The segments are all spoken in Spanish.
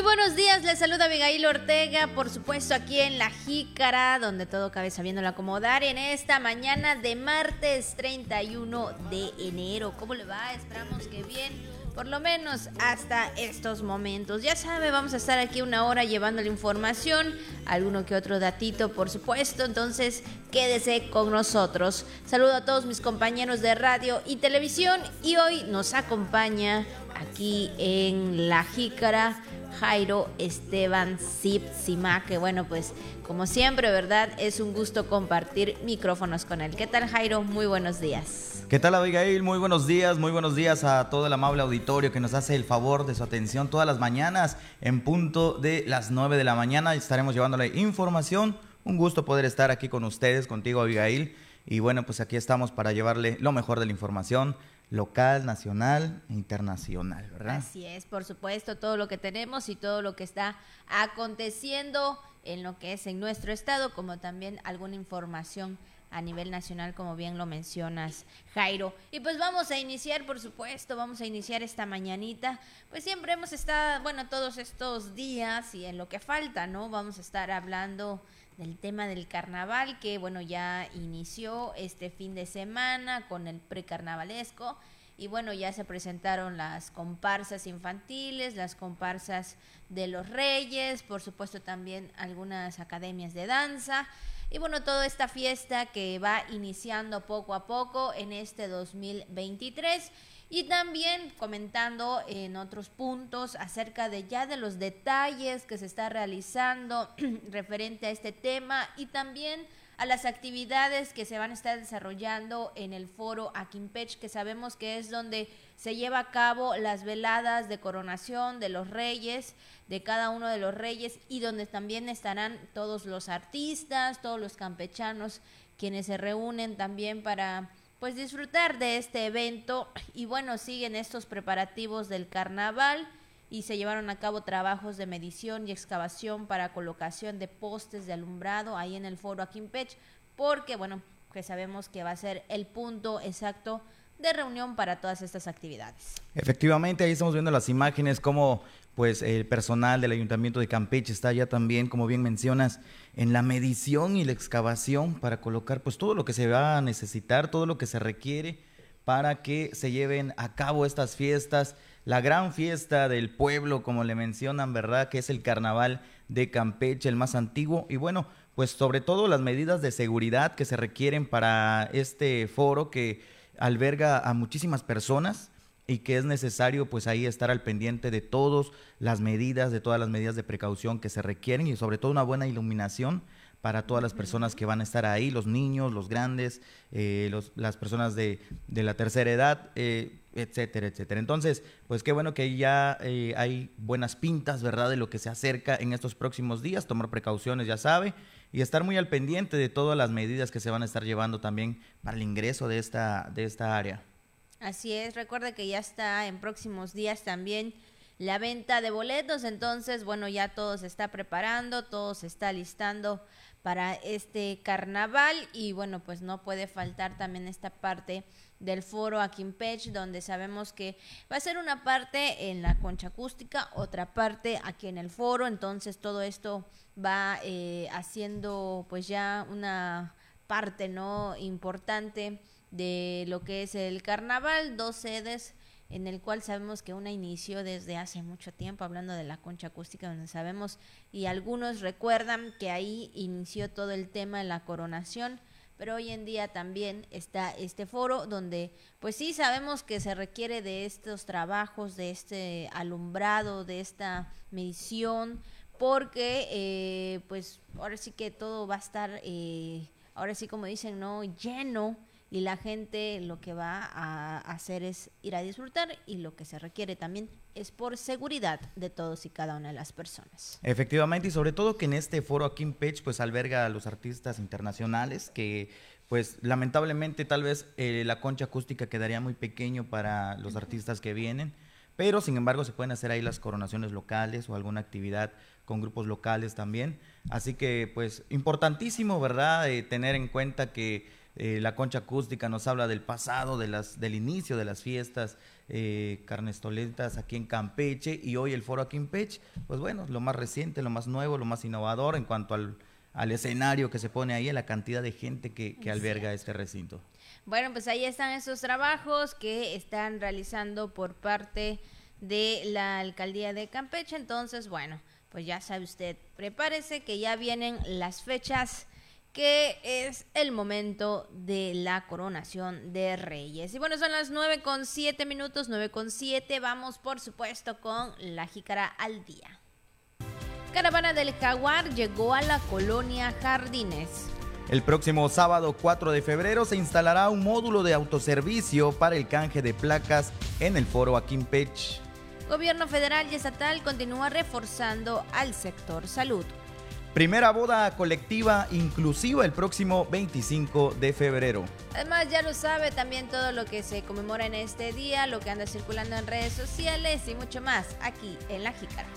Muy buenos días, les saluda Abigail Ortega, por supuesto aquí en La Jícara, donde todo cabe sabiéndolo acomodar en esta mañana de martes 31 de enero. ¿Cómo le va? Esperamos que bien, por lo menos hasta estos momentos. Ya sabe, vamos a estar aquí una hora llevando la información, alguno que otro datito, por supuesto, entonces quédese con nosotros. Saludo a todos mis compañeros de radio y televisión y hoy nos acompaña aquí en La Jícara Jairo Esteban Sima, que bueno, pues como siempre, ¿verdad? Es un gusto compartir micrófonos con él. ¿Qué tal, Jairo? Muy buenos días. ¿Qué tal, Abigail? Muy buenos días, muy buenos días a todo el amable auditorio que nos hace el favor de su atención todas las mañanas en punto de las 9 de la mañana. Estaremos llevándole información. Un gusto poder estar aquí con ustedes, contigo, Abigail. Y bueno, pues aquí estamos para llevarle lo mejor de la información local, nacional e internacional, ¿verdad? Así es, por supuesto, todo lo que tenemos y todo lo que está aconteciendo en lo que es en nuestro estado, como también alguna información a nivel nacional, como bien lo mencionas, Jairo. Y pues vamos a iniciar, por supuesto, vamos a iniciar esta mañanita. Pues siempre hemos estado, bueno, todos estos días y en lo que falta, ¿no? Vamos a estar hablando del tema del carnaval que bueno ya inició este fin de semana con el precarnavalesco y bueno ya se presentaron las comparsas infantiles, las comparsas de los reyes, por supuesto también algunas academias de danza. Y bueno toda esta fiesta que va iniciando poco a poco en este 2023 y también comentando en otros puntos acerca de ya de los detalles que se está realizando referente a este tema y también a las actividades que se van a estar desarrollando en el foro Aquimpech, que sabemos que es donde se lleva a cabo las veladas de coronación de los reyes, de cada uno de los reyes, y donde también estarán todos los artistas, todos los campechanos, quienes se reúnen también para pues disfrutar de este evento. Y bueno, siguen estos preparativos del carnaval y se llevaron a cabo trabajos de medición y excavación para colocación de postes de alumbrado ahí en el foro Aquimpech, porque bueno, que sabemos que va a ser el punto exacto de reunión para todas estas actividades. Efectivamente, ahí estamos viendo las imágenes, como pues el personal del Ayuntamiento de Campeche está ya también, como bien mencionas, en la medición y la excavación para colocar pues todo lo que se va a necesitar, todo lo que se requiere para que se lleven a cabo estas fiestas, la gran fiesta del pueblo, como le mencionan, ¿verdad? Que es el carnaval de Campeche, el más antiguo. Y bueno, pues sobre todo las medidas de seguridad que se requieren para este foro que alberga a muchísimas personas y que es necesario pues ahí estar al pendiente de todas las medidas, de todas las medidas de precaución que se requieren y sobre todo una buena iluminación para todas las personas que van a estar ahí, los niños, los grandes, eh, los, las personas de, de, la tercera edad, eh, etcétera, etcétera. Entonces, pues qué bueno que ya eh, hay buenas pintas, ¿verdad?, de lo que se acerca en estos próximos días, tomar precauciones, ya sabe, y estar muy al pendiente de todas las medidas que se van a estar llevando también para el ingreso de esta, de esta área. Así es, recuerda que ya está en próximos días también la venta de boletos, entonces bueno, ya todo se está preparando, todo se está listando para este carnaval y bueno, pues no puede faltar también esta parte del foro aquí en Pech, donde sabemos que va a ser una parte en la concha acústica, otra parte aquí en el foro, entonces todo esto va eh, haciendo pues ya una parte no importante de lo que es el carnaval, dos sedes en el cual sabemos que una inició desde hace mucho tiempo, hablando de la concha acústica, donde sabemos, y algunos recuerdan que ahí inició todo el tema de la coronación, pero hoy en día también está este foro donde, pues sí, sabemos que se requiere de estos trabajos, de este alumbrado, de esta medición, porque eh, pues ahora sí que todo va a estar, eh, ahora sí como dicen, ¿no? Lleno y la gente lo que va a hacer es ir a disfrutar y lo que se requiere también es por seguridad de todos y cada una de las personas. Efectivamente, y sobre todo que en este foro aquí en Pech pues alberga a los artistas internacionales que pues lamentablemente tal vez eh, la concha acústica quedaría muy pequeño para los artistas que vienen, pero sin embargo se pueden hacer ahí las coronaciones locales o alguna actividad con grupos locales también. Así que pues importantísimo, ¿verdad? Eh, tener en cuenta que eh, la concha acústica nos habla del pasado, de las, del inicio de las fiestas eh, carnestoletas aquí en Campeche y hoy el foro aquí en Campeche, pues bueno, lo más reciente, lo más nuevo, lo más innovador en cuanto al, al escenario que se pone ahí, a la cantidad de gente que, que alberga este recinto. Bueno, pues ahí están esos trabajos que están realizando por parte de la alcaldía de Campeche. Entonces, bueno, pues ya sabe usted, prepárese que ya vienen las fechas que es el momento de la coronación de reyes. Y bueno, son las nueve con siete minutos, nueve con siete. Vamos, por supuesto, con la jícara al día. Caravana del Jaguar llegó a la colonia Jardines. El próximo sábado 4 de febrero se instalará un módulo de autoservicio para el canje de placas en el foro Aquimpech. Gobierno federal y estatal continúa reforzando al sector salud. Primera boda colectiva inclusiva el próximo 25 de febrero. Además, ya lo sabe también todo lo que se conmemora en este día, lo que anda circulando en redes sociales y mucho más aquí en La Jícara.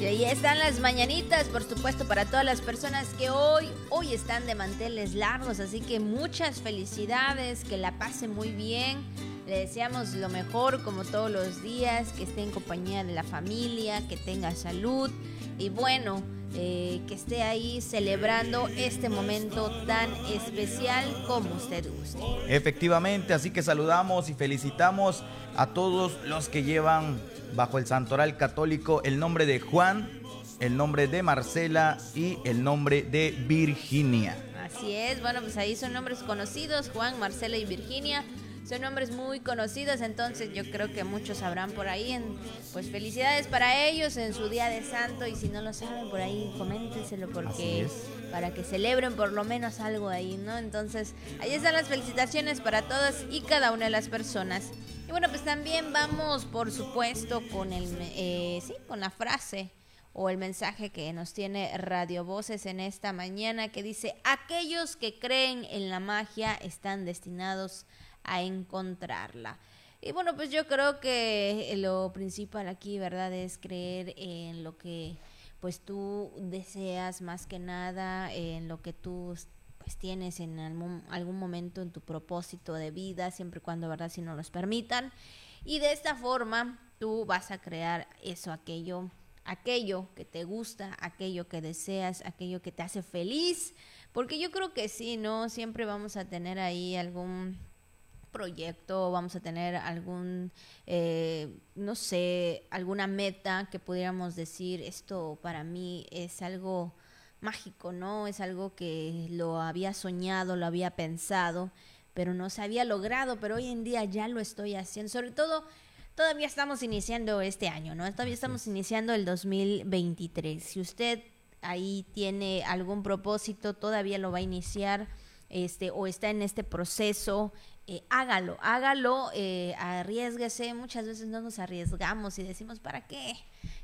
Y ahí están las mañanitas, por supuesto, para todas las personas que hoy, hoy están de manteles largos. Así que muchas felicidades, que la pasen muy bien. Le deseamos lo mejor como todos los días, que esté en compañía de la familia, que tenga salud y bueno, eh, que esté ahí celebrando este momento tan especial como usted guste. Efectivamente, así que saludamos y felicitamos a todos los que llevan bajo el santoral católico el nombre de Juan, el nombre de Marcela y el nombre de Virginia. Así es, bueno, pues ahí son nombres conocidos, Juan, Marcela y Virginia. Son nombres muy conocidos, entonces yo creo que muchos sabrán por ahí. En, pues felicidades para ellos en su día de santo y si no lo saben por ahí, coméntenselo porque para que celebren por lo menos algo ahí, ¿no? Entonces ahí están las felicitaciones para todas y cada una de las personas. Y bueno, pues también vamos, por supuesto, con el, eh, sí, con la frase o el mensaje que nos tiene Radio Voces en esta mañana que dice, aquellos que creen en la magia están destinados a encontrarla. Y bueno, pues yo creo que lo principal aquí, ¿verdad? Es creer en lo que pues tú deseas más que nada, en lo que tú pues tienes en algún, algún momento en tu propósito de vida, siempre y cuando, ¿verdad? Si no los permitan. Y de esta forma tú vas a crear eso, aquello, aquello que te gusta, aquello que deseas, aquello que te hace feliz. Porque yo creo que sí, ¿no? Siempre vamos a tener ahí algún proyecto, vamos a tener algún, eh, no sé, alguna meta que pudiéramos decir, esto para mí es algo mágico, ¿no? Es algo que lo había soñado, lo había pensado, pero no se había logrado, pero hoy en día ya lo estoy haciendo. Sobre todo, todavía estamos iniciando este año, ¿no? Todavía estamos iniciando el 2023. Si usted ahí tiene algún propósito, todavía lo va a iniciar. Este, o está en este proceso, eh, hágalo, hágalo, eh, arriesguese. Muchas veces no nos arriesgamos y decimos, ¿para qué?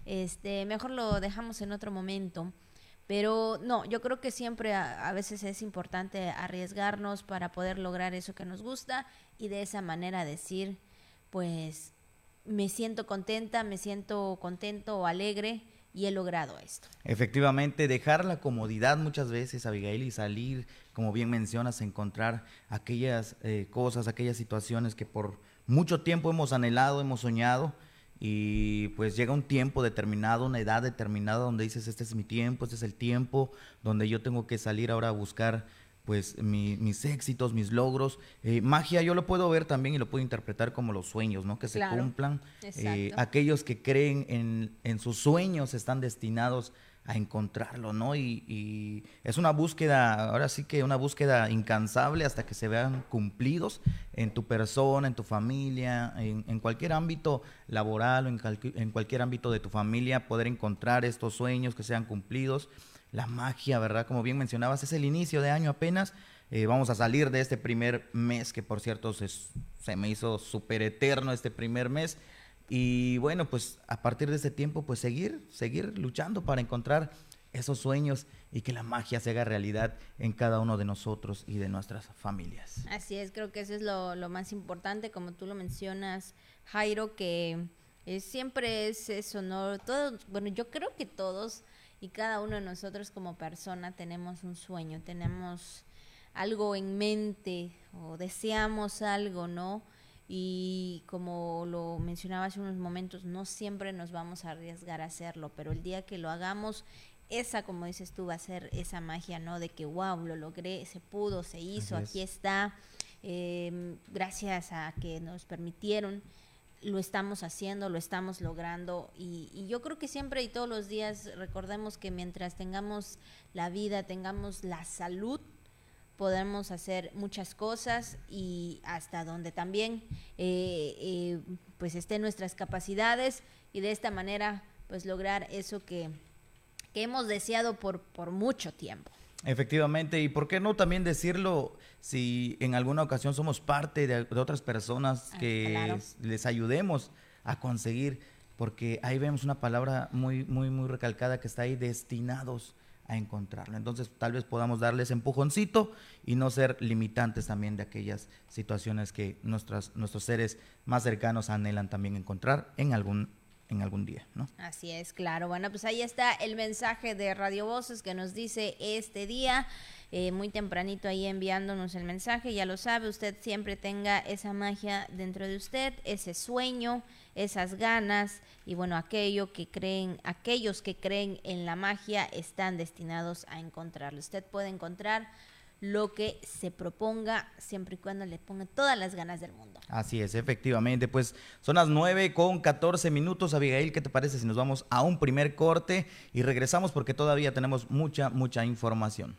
Este, mejor lo dejamos en otro momento. Pero no, yo creo que siempre a, veces es importante arriesgarnos para poder lograr eso que nos gusta y de esa manera decir, pues me siento contenta, me siento contento o alegre y he logrado esto. Efectivamente, dejar la comodidad muchas veces, Abigail, y salir, como bien mencionas, encontrar aquellas eh, cosas, aquellas situaciones que por mucho tiempo hemos anhelado, hemos soñado, y pues llega un tiempo determinado, una edad determinada donde dices, este es mi tiempo, este es el tiempo donde yo tengo que salir ahora a buscar pues mis éxitos, mis logros. Eh, magia yo lo puedo ver también y lo puedo interpretar como los sueños, ¿no? Que se cumplan. Eh, aquellos que creen en, en, sus sueños están destinados a encontrarlo, ¿no? Y, es una búsqueda, ahora sí que una búsqueda incansable hasta que se vean cumplidos en tu persona, en tu familia, en, cualquier ámbito laboral o en, cualquier ámbito de tu familia, poder encontrar estos sueños que sean cumplidos la magia, ¿verdad? Como bien mencionabas, es el inicio de año apenas. Eh, vamos a salir de este primer mes, que por cierto se, se me hizo súper eterno este primer mes. Y bueno, pues a partir de ese tiempo, pues seguir, seguir luchando para encontrar esos sueños y que la magia se haga realidad en cada uno de nosotros y de nuestras familias. Así es, creo que eso es lo, más importante, como tú lo mencionas, Jairo, que siempre es eso, ¿no? Todos, bueno, yo creo que todos y cada uno de nosotros como persona tenemos un sueño, tenemos algo en mente o deseamos algo, ¿no? Y como lo mencionaba hace unos momentos, no siempre nos vamos a arriesgar a hacerlo, pero el día que lo hagamos, esa, como dices tú, va a ser esa magia, ¿no? De que, wow, lo logré, se pudo, se hizo, aquí está, em, gracias a que nos permitieron lo estamos haciendo, lo estamos logrando y, y, yo creo que siempre y todos los días recordemos que mientras tengamos la vida, tengamos la salud, podemos hacer muchas cosas y hasta donde también eh, eh, pues estén nuestras capacidades y de esta manera pues lograr eso que, que hemos deseado por, por mucho tiempo. Efectivamente, y por qué no también decirlo si en alguna ocasión somos parte de, otras personas ah, que les ayudemos a conseguir, porque ahí vemos una palabra muy, muy, muy recalcada que está ahí, destinados a encontrarlo. Entonces, tal vez podamos darles empujoncito y no ser limitantes también de aquellas situaciones que nuestras, nuestros seres más cercanos anhelan también encontrar en algún en algún día, ¿no? Así es, claro. Bueno, pues ahí está el mensaje de Radio Voces que nos dice este día, eh, muy tempranito ahí enviándonos el mensaje. Ya lo sabe, usted siempre tenga esa magia dentro de usted, ese sueño, esas ganas y bueno, aquello que creen, aquellos que creen en la magia están destinados a encontrarlo. Usted puede encontrar lo que se proponga siempre y cuando le ponga todas las ganas del mundo. Así es, efectivamente. Pues son las 9 con 14 minutos. Abigail, ¿qué te parece si nos vamos a un primer corte y regresamos porque todavía tenemos mucha, mucha información?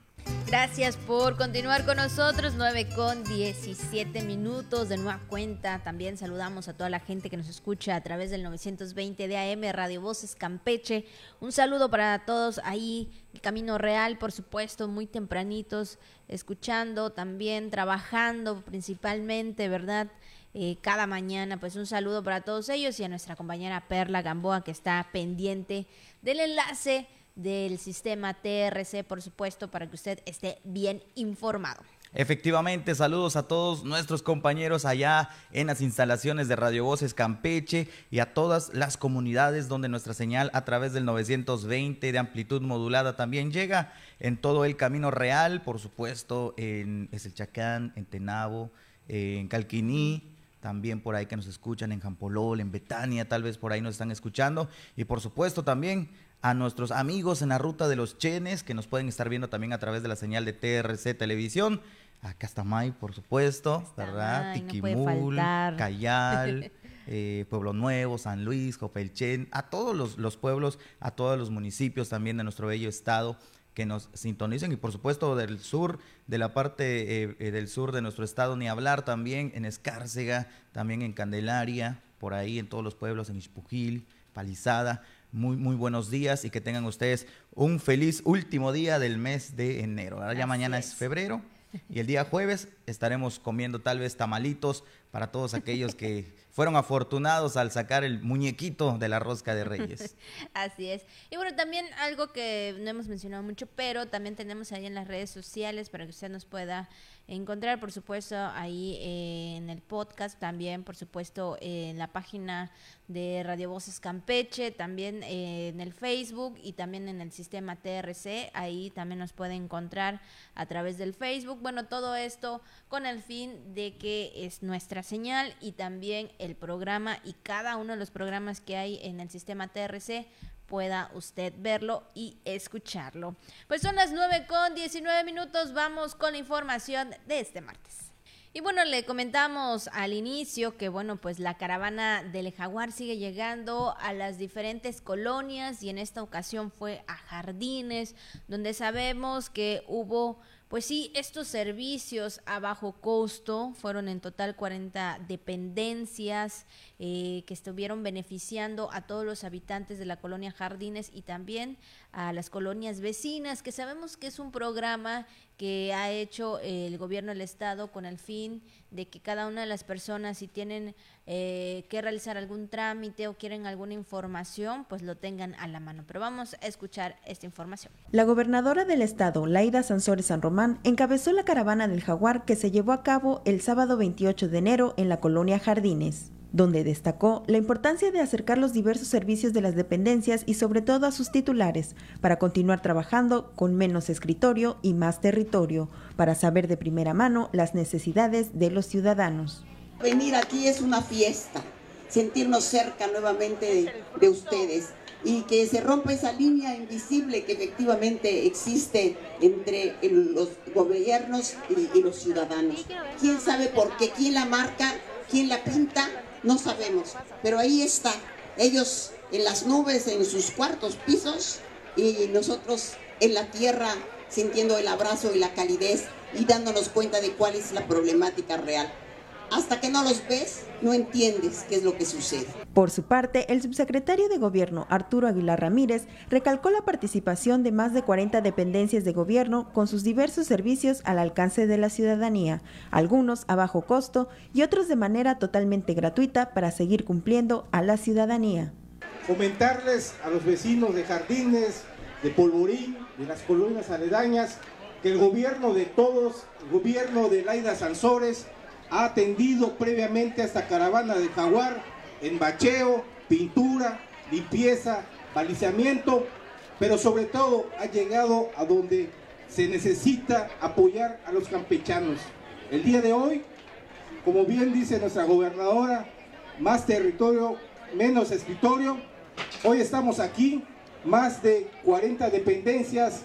Gracias por continuar con nosotros, 9 con 17 minutos de nueva cuenta. También saludamos a toda la gente que nos escucha a través del 920 de AM Radio Voces Campeche. Un saludo para todos ahí, Camino Real, por supuesto, muy tempranitos, escuchando, también trabajando principalmente, ¿verdad? Eh, cada mañana. Pues un saludo para todos ellos y a nuestra compañera Perla Gamboa que está pendiente del enlace del sistema TRC, por supuesto, para que usted esté bien informado. Efectivamente, saludos a todos nuestros compañeros allá en las instalaciones de Radio Voces Campeche y a todas las comunidades donde nuestra señal a través del 920 de amplitud modulada también llega en todo el camino real, por supuesto, en Chacán, en Tenabo, en Calquiní, también por ahí que nos escuchan en Jampolol, en Betania, tal vez por ahí nos están escuchando y por supuesto también a nuestros amigos en la ruta de los Chenes, que nos pueden estar viendo también a través de la señal de TRC Televisión. A Castamay, por supuesto, ¿verdad? Tiquimul, Cayal, eh, Pueblo Nuevo, San Luis, Copelchen, a todos los, los, pueblos, a todos los municipios también de nuestro bello estado que nos sintonicen y por supuesto del sur, de la parte eh, eh, del sur de nuestro estado, ni hablar también en Escárcega, también en Candelaria, por ahí en todos los pueblos, en Ispujil, Palizada muy, muy buenos días y que tengan ustedes un feliz último día del mes de enero. Ahora ya mañana es. febrero y el día jueves estaremos comiendo tal vez tamalitos para todos aquellos que fueron afortunados al sacar el muñequito de la rosca de Reyes. Así es. Y bueno, también algo que no hemos mencionado mucho, pero también tenemos ahí en las redes sociales para que usted nos pueda encontrar, por supuesto, ahí en el podcast, también, por supuesto, en la página de Radio Voces Campeche, también en el Facebook y también en el sistema TRC. Ahí también nos puede encontrar a través del Facebook. Bueno, todo esto con el fin de que es nuestra señal y también el programa y cada uno de los programas que hay en el sistema TRC pueda usted verlo y escucharlo. Pues son las 9 con 19 minutos, vamos con la información de este martes. Y bueno, le comentamos al inicio que bueno, pues la caravana del jaguar sigue llegando a las diferentes colonias y en esta ocasión fue a Jardines, donde sabemos que hubo pues sí, estos servicios a bajo costo fueron en total 40 dependencias eh, que estuvieron beneficiando a todos los habitantes de la colonia Jardines y también a las colonias vecinas, que sabemos que es un programa que ha hecho el gobierno del estado con el fin de que cada una de las personas si tienen eh, que realizar algún trámite o quieren alguna información, pues lo tengan a la mano. Pero vamos a escuchar esta información. La gobernadora del estado, Laida Sansores San Román, encabezó la caravana del jaguar que se llevó a cabo el sábado 28 de enero en la colonia Jardines. Donde destacó la importancia de acercar los diversos servicios de las dependencias y sobre todo a sus titulares, para continuar trabajando con menos escritorio y más territorio, para saber de primera mano las necesidades de los ciudadanos. Venir aquí es una fiesta, sentirnos cerca nuevamente de, ustedes y que se rompa esa línea invisible que efectivamente existe entre los gobiernos y, los ciudadanos. ¿Quién sabe por qué? ¿Quién la marca? ¿Quién la pinta? No sabemos, pero ahí está. Ellos en las nubes, en sus cuartos pisos y nosotros en la tierra sintiendo el abrazo y la calidez y dándonos cuenta de cuál es la problemática real hasta que no los ves, no entiendes qué es lo que sucede. Por su parte, el subsecretario de Gobierno, Arturo Aguilar Ramírez, recalcó la participación de más de 40 dependencias de gobierno con sus diversos servicios al alcance de la ciudadanía, algunos a bajo costo y otros de manera totalmente gratuita para seguir cumpliendo a la ciudadanía. Fomentarles a los vecinos de Jardines, de Polvorín, de las colonias aledañas, que el gobierno de todos, el gobierno de Laida Sansores, ha atendido previamente a esta caravana de jaguar en bacheo, pintura, limpieza, balizamiento, pero sobre todo ha llegado a donde se necesita apoyar a los campechanos. El día de hoy, como bien dice nuestra gobernadora, más territorio, menos escritorio. Hoy estamos aquí, más de 40 dependencias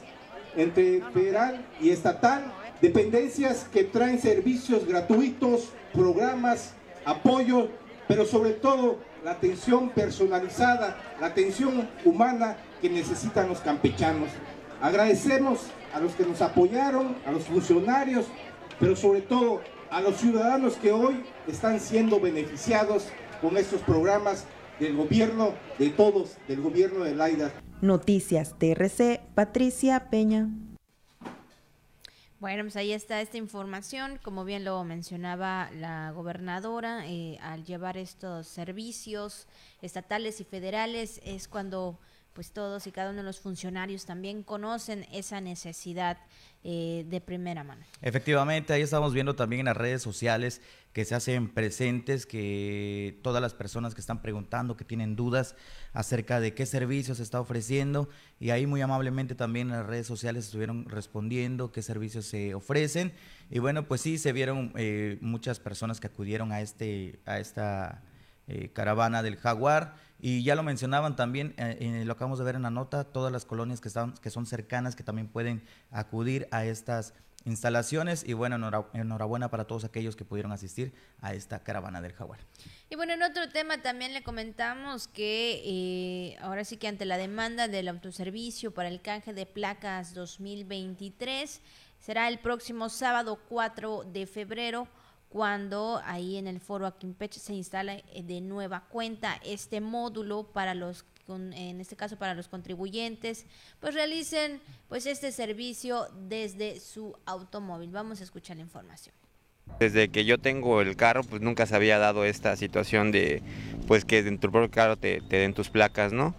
entre federal y estatal, dependencias que traen servicios gratuitos, programas, apoyo, pero sobre todo la atención personalizada, la atención humana que necesitan los campechanos. Agradecemos a los que nos apoyaron, a los funcionarios, pero sobre todo a los ciudadanos que hoy están siendo beneficiados con estos programas del gobierno de todos, del gobierno de Laida. Noticias TRC, Patricia Peña. Bueno, pues ahí está esta información. Como bien lo mencionaba la gobernadora, eh, al llevar estos servicios estatales y federales es cuando pues todos y cada uno de los funcionarios también conocen esa necesidad eh, de primera mano. Efectivamente, ahí estamos viendo también en las redes sociales que se hacen presentes, que todas las personas que están preguntando, que tienen dudas acerca de qué servicios se está ofreciendo, y ahí muy amablemente también en las redes sociales estuvieron respondiendo qué servicios se ofrecen. Y bueno, pues sí, se vieron eh, muchas personas que acudieron a, este, a esta eh, caravana del jaguar y ya lo mencionaban también, eh, eh, lo acabamos de ver en la nota, todas las colonias que, están, que son cercanas, que también pueden acudir a estas instalaciones. Y bueno, enhorabuena para todos aquellos que pudieron asistir a esta caravana del jaguar. Y bueno, en otro tema también le comentamos que ahora sí que ante la demanda del autoservicio para el canje de placas 2023, será el próximo sábado 4 de febrero cuando ahí en el foro Aquimpeche se instala eh, de nueva cuenta este módulo para los en este caso para los contribuyentes, pues realicen pues este servicio desde su automóvil. Vamos a escuchar la información. Desde que yo tengo el carro, pues nunca se había dado esta situación de pues que en tu propio carro te, den tus placas, ¿no?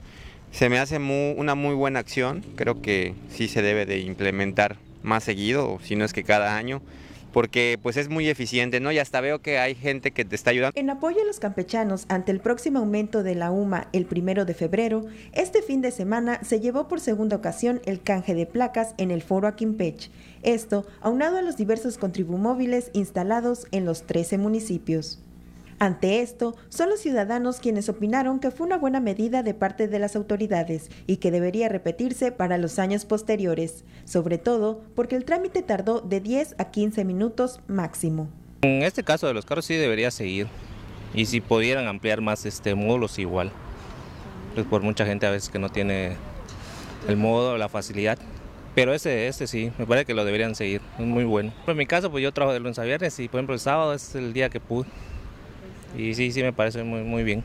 Se me hace una muy buena acción, creo que sí se debe de implementar más seguido, si no es que cada año, porque pues es muy eficiente, ¿no? Y hasta veo que hay gente que te está ayudando. En apoyo a los campechanos ante el próximo aumento de la UMA el primero de febrero, este fin de semana se llevó por segunda ocasión el canje de placas en el foro Aquimpech. Esto aunado a los diversos contribumóviles instalados en los 13 municipios. Ante esto, son los ciudadanos quienes opinaron que fue una buena medida de parte de las autoridades y que debería repetirse para los años posteriores, sobre todo porque el trámite tardó de 10 a 15 minutos máximo. En este caso de los carros sí debería seguir y si pudieran ampliar más este módulos igual, pues por mucha gente a veces que no tiene el modo, la facilidad. Pero ese, este sí, me parece que lo deberían seguir, es muy bueno. En mi caso, pues yo trabajo de lunes a viernes y por ejemplo el sábado es el día que pude. Y sí, sí me parece muy, muy bien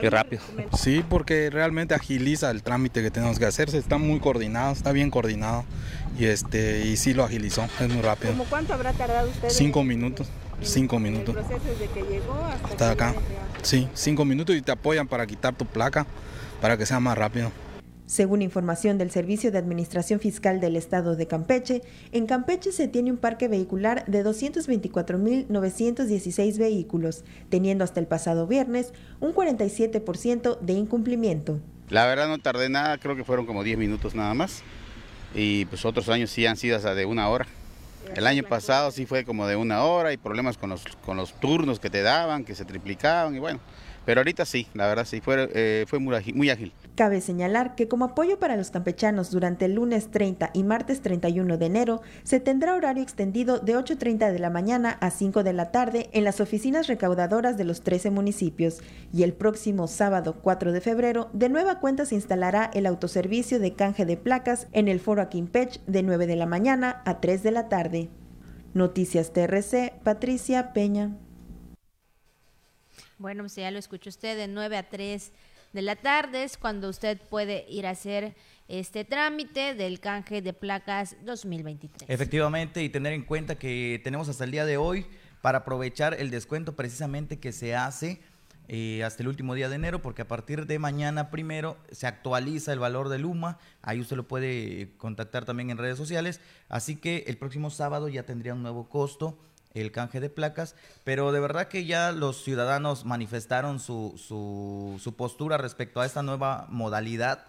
y rápido. Sí, porque realmente agiliza el trámite que tenemos que hacer, está muy coordinado, está bien coordinado y este y sí lo agilizó, es muy rápido. ¿Cómo cuánto habrá tardado usted? Cinco minutos, cinco minutos. ¿El proceso desde que llegó hasta, hasta acá? Sí, cinco minutos y te apoyan para quitar tu placa para que sea más rápido. Según información del Servicio de Administración Fiscal del Estado de Campeche, en Campeche se tiene un parque vehicular de 224.916 vehículos, teniendo hasta el pasado viernes un 47% de incumplimiento. La verdad no tardé nada, creo que fueron como 10 minutos nada más. Y pues otros años sí han sido hasta de una hora. El año pasado sí fue como de una hora y problemas con los, con los turnos que te daban, que se triplicaban y bueno. Pero ahorita sí, la verdad sí, fue, eh, fue muy, ágil, muy ágil. Cabe señalar que como apoyo para los campechanos durante el lunes 30 y martes 31 de enero, se tendrá horario extendido de 8.30 de la mañana a 5 de la tarde en las oficinas recaudadoras de los 13 municipios y el próximo sábado 4 de febrero de nueva cuenta se instalará el autoservicio de canje de placas en el foro Aquimpech de 9 de la mañana a 3 de la tarde. Noticias TRC, Patricia Peña. Bueno, pues ya lo escuchó usted de 9 a 3 de la tarde es cuando usted puede ir a hacer este trámite del canje de placas 2023. Efectivamente, y tener en cuenta que tenemos hasta el día de hoy para aprovechar el descuento precisamente que se hace eh, hasta el último día de enero, porque a partir de mañana primero se actualiza el valor del UMA, ahí usted lo puede contactar también en redes sociales, así que el próximo sábado ya tendría un nuevo costo el canje de placas, pero de verdad que ya los ciudadanos manifestaron su, su, postura respecto a esta nueva modalidad,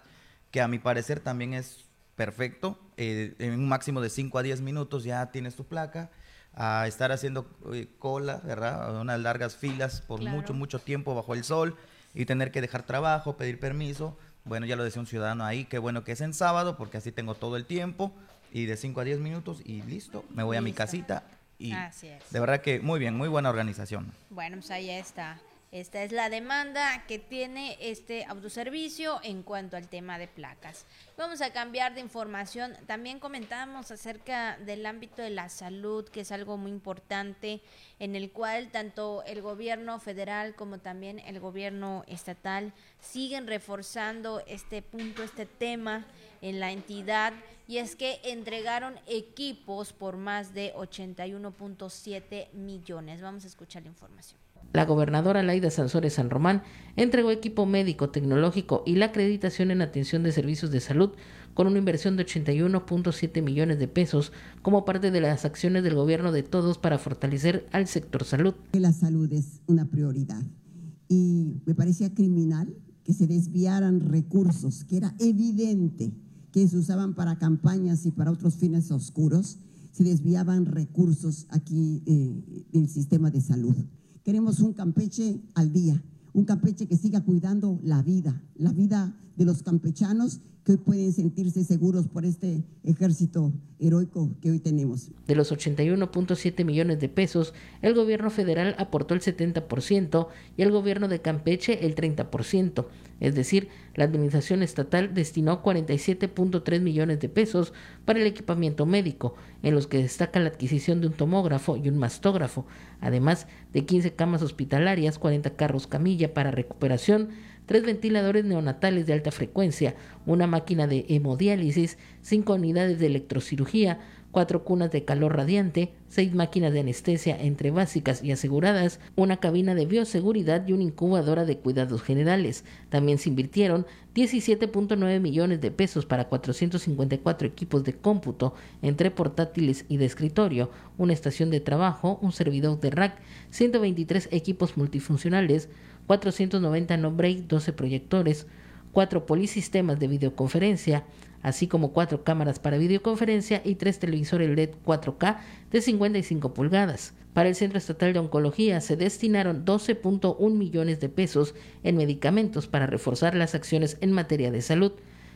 que a mi parecer también es perfecto. Eh, en un máximo de 5 a 10 minutos ya tienes tu placa. A estar haciendo eh, cola, ¿verdad? Unas largas filas por mucho, mucho tiempo bajo el sol y tener que dejar trabajo, pedir permiso. Bueno, ya lo decía un ciudadano ahí, qué bueno que es en sábado, porque así tengo todo el tiempo y de 5 a 10 minutos y listo, me voy a mi casita Así es. de verdad que muy bien, muy buena organización. Bueno, pues ahí está. Esta es la demanda que tiene este autoservicio en cuanto al tema de placas. Vamos a cambiar de información. También comentamos acerca del ámbito de la salud, que es algo muy importante, en el cual tanto el gobierno federal como también el gobierno estatal siguen reforzando este punto, este tema en la entidad y es que entregaron equipos por más de 81.7 millones. Vamos a escuchar la información. La gobernadora Laida Sansores San Román entregó equipo médico, tecnológico y la acreditación en atención de servicios de salud con una inversión de 81.7 millones de pesos como parte de las acciones del gobierno de todos para fortalecer al sector salud. La salud es una prioridad y me parecía criminal que se desviaran recursos, que era evidente que se usaban para campañas y para otros fines oscuros, se desviaban recursos aquí eh, del sistema de salud. Queremos un Campeche al día, un Campeche que siga cuidando la vida, la vida de los campechanos que hoy pueden sentirse seguros por este ejército heroico que hoy tenemos. De los 81.7 millones de pesos, el gobierno federal aportó el 70% y el gobierno de Campeche el 30%. Es decir, la administración estatal destinó 47.3 millones de pesos para el equipamiento médico, en los que destaca la adquisición de un tomógrafo y un mastógrafo, además de 15 camas hospitalarias, 40 carros camilla para recuperación, tres ventiladores neonatales de alta frecuencia, una máquina de hemodiálisis, cinco unidades de electrocirugía, cuatro cunas de calor radiante, seis máquinas de anestesia entre básicas y aseguradas, una cabina de bioseguridad y una incubadora de cuidados generales. También se invirtieron 17.9 millones de pesos para 454 equipos de cómputo entre portátiles y de escritorio, una estación de trabajo, un servidor de rack, 123 equipos multifuncionales, 490 no-break, 12 proyectores, 4 polisistemas de videoconferencia, así como 4 cámaras para videoconferencia y 3 televisores LED 4K de 55 pulgadas. Para el Centro Estatal de Oncología se destinaron 12.1 millones de pesos en medicamentos para reforzar las acciones en materia de salud.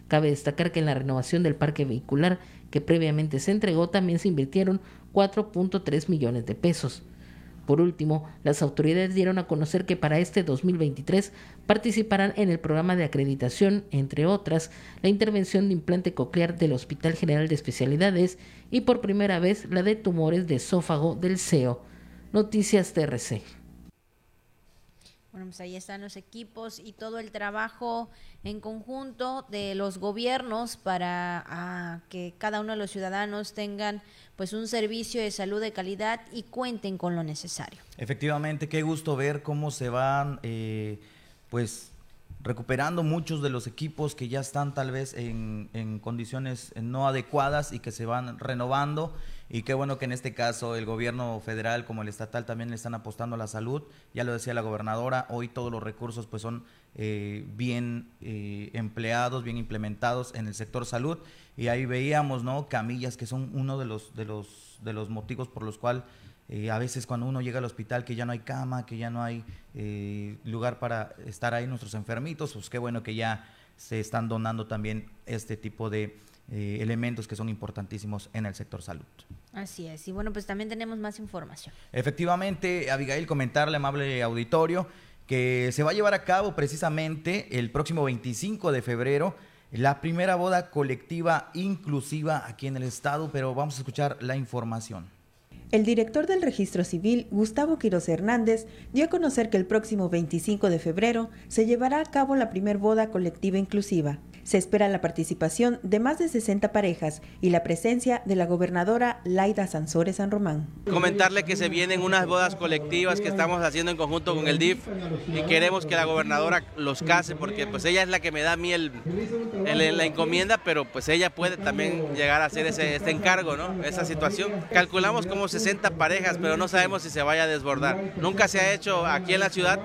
Cabe destacar que en la renovación del parque vehicular que previamente se entregó también se invirtieron 4.3 millones de pesos. Por último, las autoridades dieron a conocer que para este 2023 participarán en el programa de acreditación, entre otras, la intervención de implante coclear del Hospital General de Especialidades y por primera vez la de tumores de esófago del CEO. Noticias TRC. Bueno, pues ahí están los equipos y todo el trabajo en conjunto de los gobiernos para ah, que cada uno de los ciudadanos tengan pues un servicio de salud de calidad y cuenten con lo necesario. Efectivamente, qué gusto ver cómo se van eh, pues recuperando muchos de los equipos que ya están tal vez en, en condiciones no adecuadas y que se van renovando. Y qué bueno que en este caso el gobierno federal como el estatal también le están apostando a la salud. Ya lo decía la gobernadora, hoy todos los recursos pues son eh, bien eh, empleados, bien implementados en el sector salud. Y ahí veíamos, ¿no? Camillas que son uno de los, de los, de los motivos por los cuales eh, a veces cuando uno llega al hospital que ya no hay cama, que ya no hay lugar para estar ahí nuestros enfermitos, pues qué bueno que ya se están donando también este tipo de elementos que son importantísimos en el sector salud. Así es, y bueno, pues también tenemos más información. Efectivamente, Abigail, comentarle, amable auditorio, que se va a llevar a cabo precisamente el próximo 25 de febrero la primera boda colectiva inclusiva aquí en el estado, pero vamos a escuchar la información. El director del registro civil, Gustavo Quiroz Hernández, dio a conocer que el próximo 25 de febrero se llevará a cabo la primer boda colectiva inclusiva. Se espera la participación de más de 60 parejas y la presencia de la gobernadora Laida Sansores San Román. Comentarle que se vienen unas bodas colectivas que estamos haciendo en conjunto con el DIF y queremos que la gobernadora los case porque pues ella es la que me da a mí el, la encomienda, pero pues ella puede también llegar a hacer ese, este encargo, ¿no? Esa situación. Calculamos como 60 parejas, pero no sabemos si se vaya a desbordar. Nunca se ha hecho aquí en la ciudad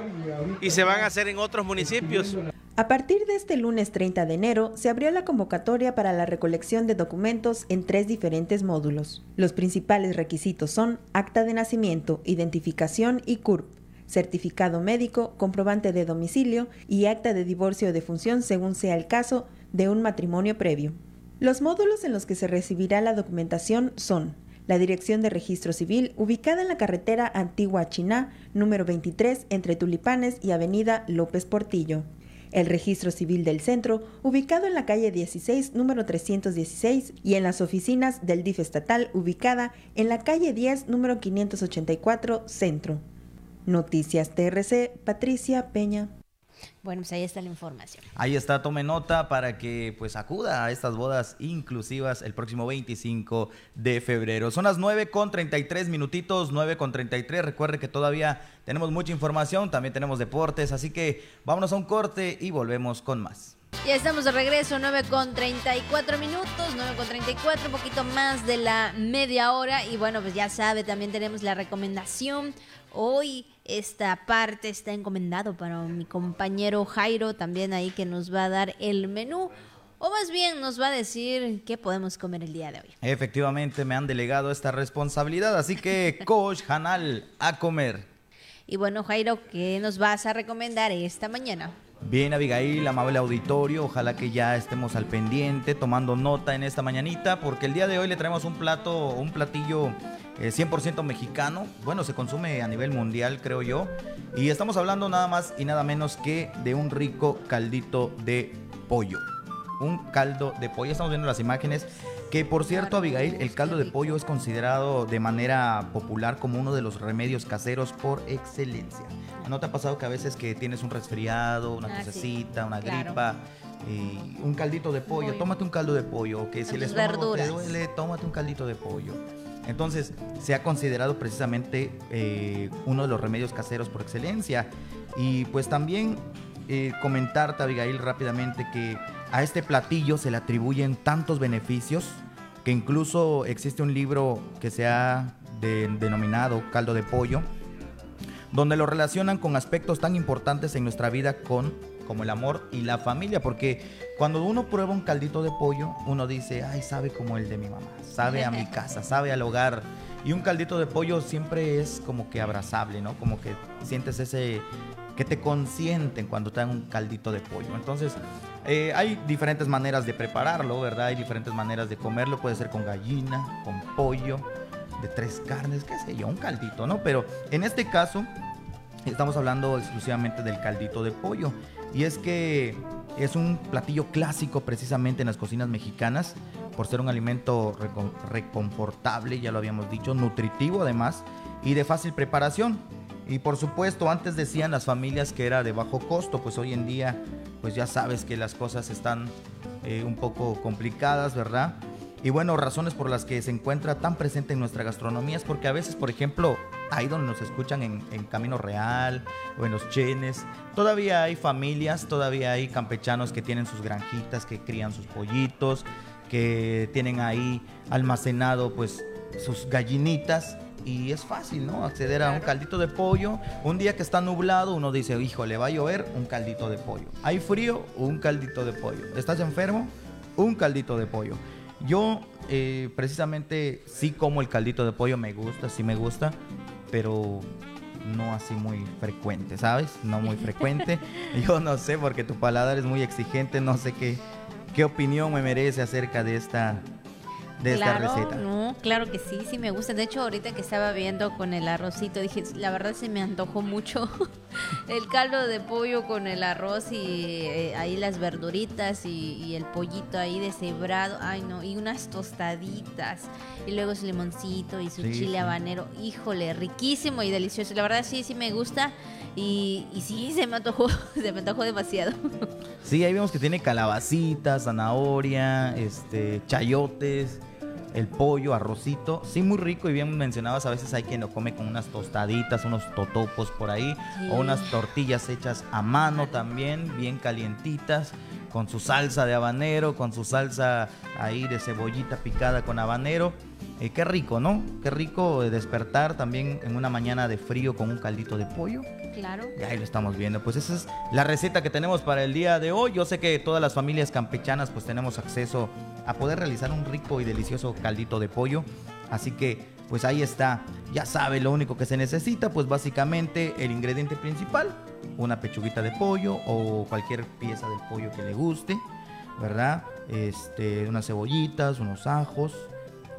y se van a hacer en otros municipios. A partir de este lunes 30 de enero se abrió la convocatoria para la recolección de documentos en tres diferentes módulos. Los principales requisitos son acta de nacimiento, identificación y CURP, certificado médico, comprobante de domicilio y acta de divorcio o de función según sea el caso de un matrimonio previo. Los módulos en los que se recibirá la documentación son la Dirección de Registro Civil, ubicada en la carretera Antigua Chiná, número 23, entre Tulipanes y Avenida López Portillo el registro civil del centro, ubicado en la calle 16, número 316, y en las oficinas del DIF estatal, ubicada en la calle 10, número 584, centro. Noticias TRC, Patricia Peña. Bueno, pues ahí está la información. Ahí está, tome nota para que pues acuda a estas bodas inclusivas el próximo 25 de febrero. Son las 9 con 33 minutitos, 9 con 33. Recuerde que todavía tenemos mucha información, también tenemos deportes, así que vámonos a un corte y volvemos con más. Ya estamos de regreso, 9 con 34 minutos, 9 con 34, un poquito más de la media hora. Y bueno, pues ya sabe, también tenemos la recomendación. Hoy esta parte está encomendado para mi compañero Jairo, también ahí que nos va a dar el menú. O más bien nos va a decir qué podemos comer el día de hoy. Efectivamente, me han delegado esta responsabilidad, así que Coach Hanal, a comer. Y bueno, Jairo, ¿qué nos vas a recomendar esta mañana? Bien, Abigail, amable auditorio, ojalá que ya estemos al pendiente, tomando nota en esta mañanita, porque el día de hoy le traemos un plato, un platillo 100% eh, mexicano, bueno, se consume a nivel mundial, creo yo, y estamos hablando nada más y nada menos que de un rico caldito de pollo. Un caldo de pollo, estamos viendo las imágenes, que por cierto, Abigail, el caldo de pollo es considerado de manera popular como uno de los remedios caseros por excelencia. ¿No te ha pasado que a veces que tienes un resfriado, una ah, una gripa, y un caldito de pollo, tómate un caldo de pollo, o que si el estómago te duele, tómate un caldito de pollo. Entonces, se ha considerado precisamente eh, uno de los remedios caseros por excelencia. Y pues también eh, comentarte, Abigail, rápidamente que a este platillo se le atribuyen tantos beneficios que incluso existe un libro que se ha denominado Caldo de Pollo, donde lo relacionan con aspectos tan importantes en nuestra vida con como el amor y la familia, porque cuando uno prueba un caldito de pollo, uno dice, ay, sabe como el de mi mamá, sabe a mi casa, sabe al hogar. Y un caldito de pollo siempre es como que abrazable, ¿no? Como que sientes ese, que te consienten cuando te dan un caldito de pollo. Entonces, eh, hay diferentes maneras de prepararlo, ¿verdad? Hay diferentes maneras de comerlo, puede ser con gallina, con pollo, de tres carnes, qué sé yo, un caldito, ¿no? Pero en este caso, estamos hablando exclusivamente del caldito de pollo. Y es que es un platillo clásico precisamente en las cocinas mexicanas, por ser un alimento reconfortable, ya lo habíamos dicho, nutritivo además, y de fácil preparación. Y por supuesto, antes decían las familias que era de bajo costo, pues hoy en día, pues ya sabes que las cosas están eh, un poco complicadas, ¿verdad? Y bueno, razones por las que se encuentra tan presente en nuestra gastronomía es porque a veces, por ejemplo, ahí donde nos escuchan en, en Camino Real o en los Chenes. Todavía hay familias, todavía hay campechanos que tienen sus granjitas, que crían sus pollitos, que tienen ahí almacenado pues sus gallinitas y es fácil, ¿no? Acceder a un caldito de pollo. Un día que está nublado, uno dice, hijo, le va a llover, un caldito de pollo. Hay frío, un caldito de pollo. ¿Estás enfermo? Un caldito de pollo. Yo eh, precisamente sí como el caldito de pollo, me gusta, sí me gusta, pero no así muy frecuente, ¿sabes? No muy frecuente. Yo no sé, porque tu paladar es muy exigente, no sé qué, qué opinión me merece acerca de esta de claro, esta receta. No, claro que sí, sí me gusta. De hecho, ahorita que estaba viendo con el arrocito, dije, la verdad se me antojó mucho el caldo de pollo con el arroz y eh, ahí las verduritas y, y, el pollito ahí deshebrado. Ay, no, y unas tostaditas. Y luego su limoncito y su Sí, chile sí. habanero. Híjole, riquísimo y delicioso. La verdad sí, sí me gusta. Y, y sí, se me antojó, se me antojó demasiado. Sí, ahí vemos que tiene calabacitas, zanahoria, este, chayotes, el pollo, arrocito. Sí, muy rico y bien mencionabas, a veces hay quien lo come con unas tostaditas, unos totopos por ahí, Sí. o unas tortillas hechas a mano también, bien calientitas, con su salsa de habanero, con su salsa ahí de cebollita picada con habanero. Eh, qué rico, ¿no? Qué rico despertar también en una mañana de frío con un caldito de pollo. Claro. Y ahí lo estamos viendo. Pues esa es la receta que tenemos para el día de hoy. Yo sé que todas las familias campechanas pues tenemos acceso a poder realizar un rico y delicioso caldito de pollo. Así que pues ahí está. Ya sabe lo único que se necesita pues básicamente el ingrediente principal. Una pechuguita de pollo o cualquier pieza del pollo que le guste. ¿Verdad? Este, unas cebollitas, unos ajos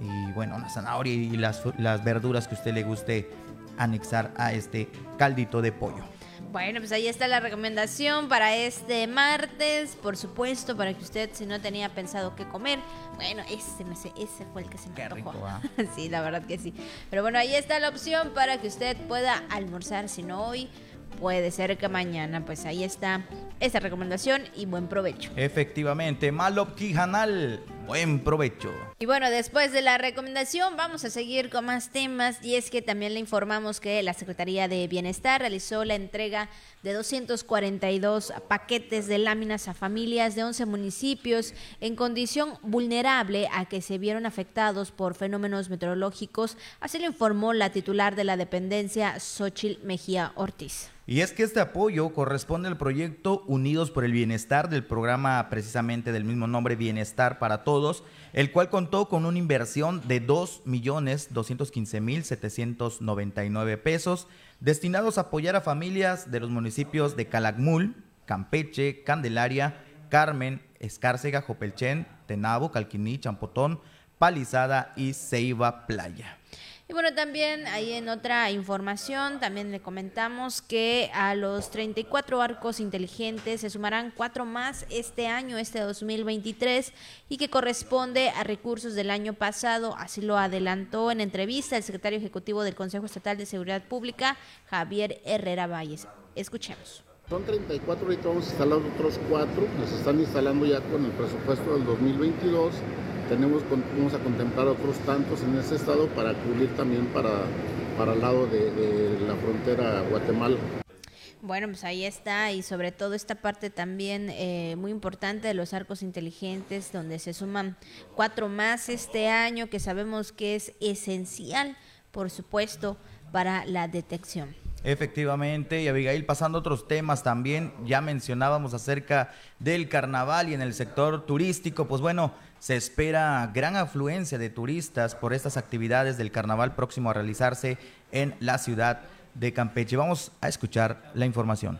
y bueno, una zanahoria y las, las verduras que usted le guste anexar a este caldito de pollo. Bueno, pues ahí está la recomendación para este martes, por supuesto, para que usted si no tenía pensado qué comer, bueno, ese, me sé- ese fue el que se me antojó. rico, ¿ah? sí, la verdad que sí. Pero bueno, ahí está la opción para que usted pueda almorzar, si no hoy, puede ser que mañana, pues ahí está esa recomendación y buen provecho. Efectivamente, Malop Kijanal, buen provecho. Y bueno, después de la recomendación vamos a seguir con más temas y es que también le informamos que la Secretaría de Bienestar realizó la entrega de 242 paquetes de láminas a familias de 11 municipios en condición vulnerable a que se vieron afectados por fenómenos meteorológicos, así lo informó la titular de la dependencia, Xochil Mejía Ortiz. Y es que este apoyo corresponde al proyecto Unidos por el Bienestar del programa precisamente del mismo nombre Bienestar para Todos, el cual contó con una inversión de 2.215.799 pesos destinados a apoyar a familias de los municipios de Calakmul, Campeche, Candelaria, Carmen, Escárcega, Jopelchen, Tenabo, Calquiní, Champotón, Palizada y Ceiba Playa. Y bueno, también ahí en otra información, también le comentamos que a los 34 arcos inteligentes se sumarán cuatro más este año, este 2023, y que corresponde a recursos del año pasado. Así lo adelantó en entrevista el secretario ejecutivo del Consejo Estatal de Seguridad Pública, Javier Herrera Valles. Escuchemos. Son 34, ahorita vamos a instalar otros cuatro, nos están instalando ya con el presupuesto del 2022. Tenemos, vamos a contemplar otros tantos en ese estado para cubrir también para, para el lado de, de la frontera Guatemala. Bueno, pues ahí está y sobre todo esta parte también eh, muy importante de los arcos inteligentes donde se suman cuatro más este año que sabemos que es esencial, por supuesto, para la detección. Efectivamente, y Abigail, pasando a otros temas también, ya mencionábamos acerca del carnaval y en el sector turístico, pues bueno, se espera gran afluencia de turistas por estas actividades del carnaval próximo a realizarse en la ciudad de Campeche. Vamos a escuchar la información.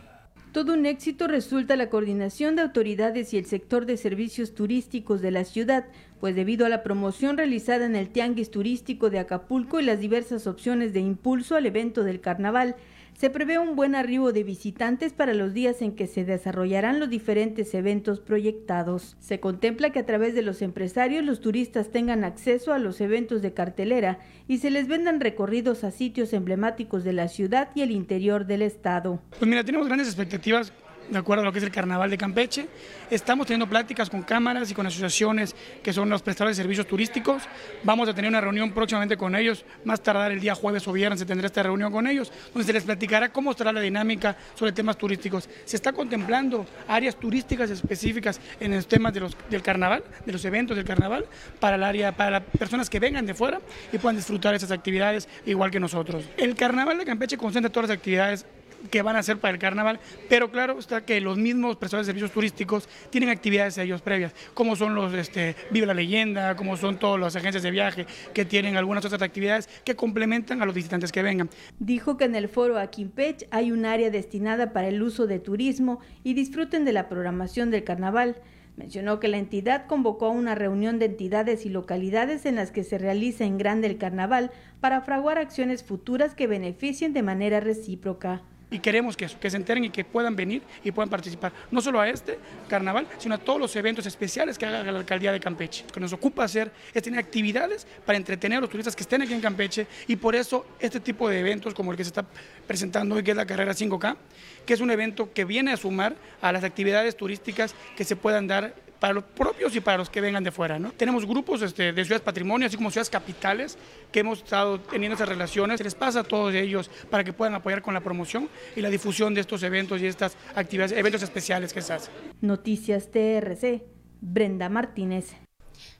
Todo un éxito resulta la coordinación de autoridades y el sector de servicios turísticos de la ciudad, pues debido a la promoción realizada en el Tianguis Turístico de Acapulco y las diversas opciones de impulso al evento del carnaval, se prevé un buen arribo de visitantes para los días en que se desarrollarán los diferentes eventos proyectados. Se contempla que a través de los empresarios los turistas tengan acceso a los eventos de cartelera y se les vendan recorridos a sitios emblemáticos de la ciudad y el interior del estado. Pues mira, tenemos grandes expectativas de acuerdo a lo que es el Carnaval de Campeche. Estamos teniendo pláticas con cámaras y con asociaciones que son los prestadores de servicios turísticos. Vamos a tener una reunión próximamente con ellos, más tardar el día jueves o viernes se tendrá esta reunión con ellos, donde se les platicará cómo estará la dinámica sobre temas turísticos. Se está contemplando áreas turísticas específicas en los temas de los, del carnaval, de los eventos del carnaval, para el área, para las personas que vengan de fuera y puedan disfrutar esas actividades igual que nosotros. El carnaval de Campeche concentra todas las actividades que van a hacer para el carnaval, pero claro está que los mismos prestadores de servicios turísticos tienen actividades ellos previas, como son los este, Vive la Leyenda, como son todas las agencias de viaje que tienen algunas otras actividades que complementan a los visitantes que vengan. Dijo que en el foro Aquimpech hay un área destinada para el uso de turismo y disfruten de la programación del carnaval. Mencionó que la entidad convocó a una reunión de entidades y localidades en las que se realiza en grande el carnaval para fraguar acciones futuras que beneficien de manera recíproca y queremos que, que se enteren y que puedan venir y puedan participar, no solo a este carnaval, sino a todos los eventos especiales que haga la alcaldía de Campeche. Lo que nos ocupa hacer es tener actividades para entretener a los turistas que estén aquí en Campeche y por eso este tipo de eventos como el que se está presentando hoy, que es la carrera 5K, que es un evento que viene a sumar a las actividades turísticas que se puedan dar para los propios y para los que vengan de fuera. ¿no? Tenemos grupos este, de ciudades patrimonio, así como ciudades capitales, que hemos estado teniendo esas relaciones. Se les pasa a todos ellos para que puedan apoyar con la promoción y la difusión de estos eventos y estas actividades, eventos especiales que se hacen. Noticias TRC, Brenda Martínez.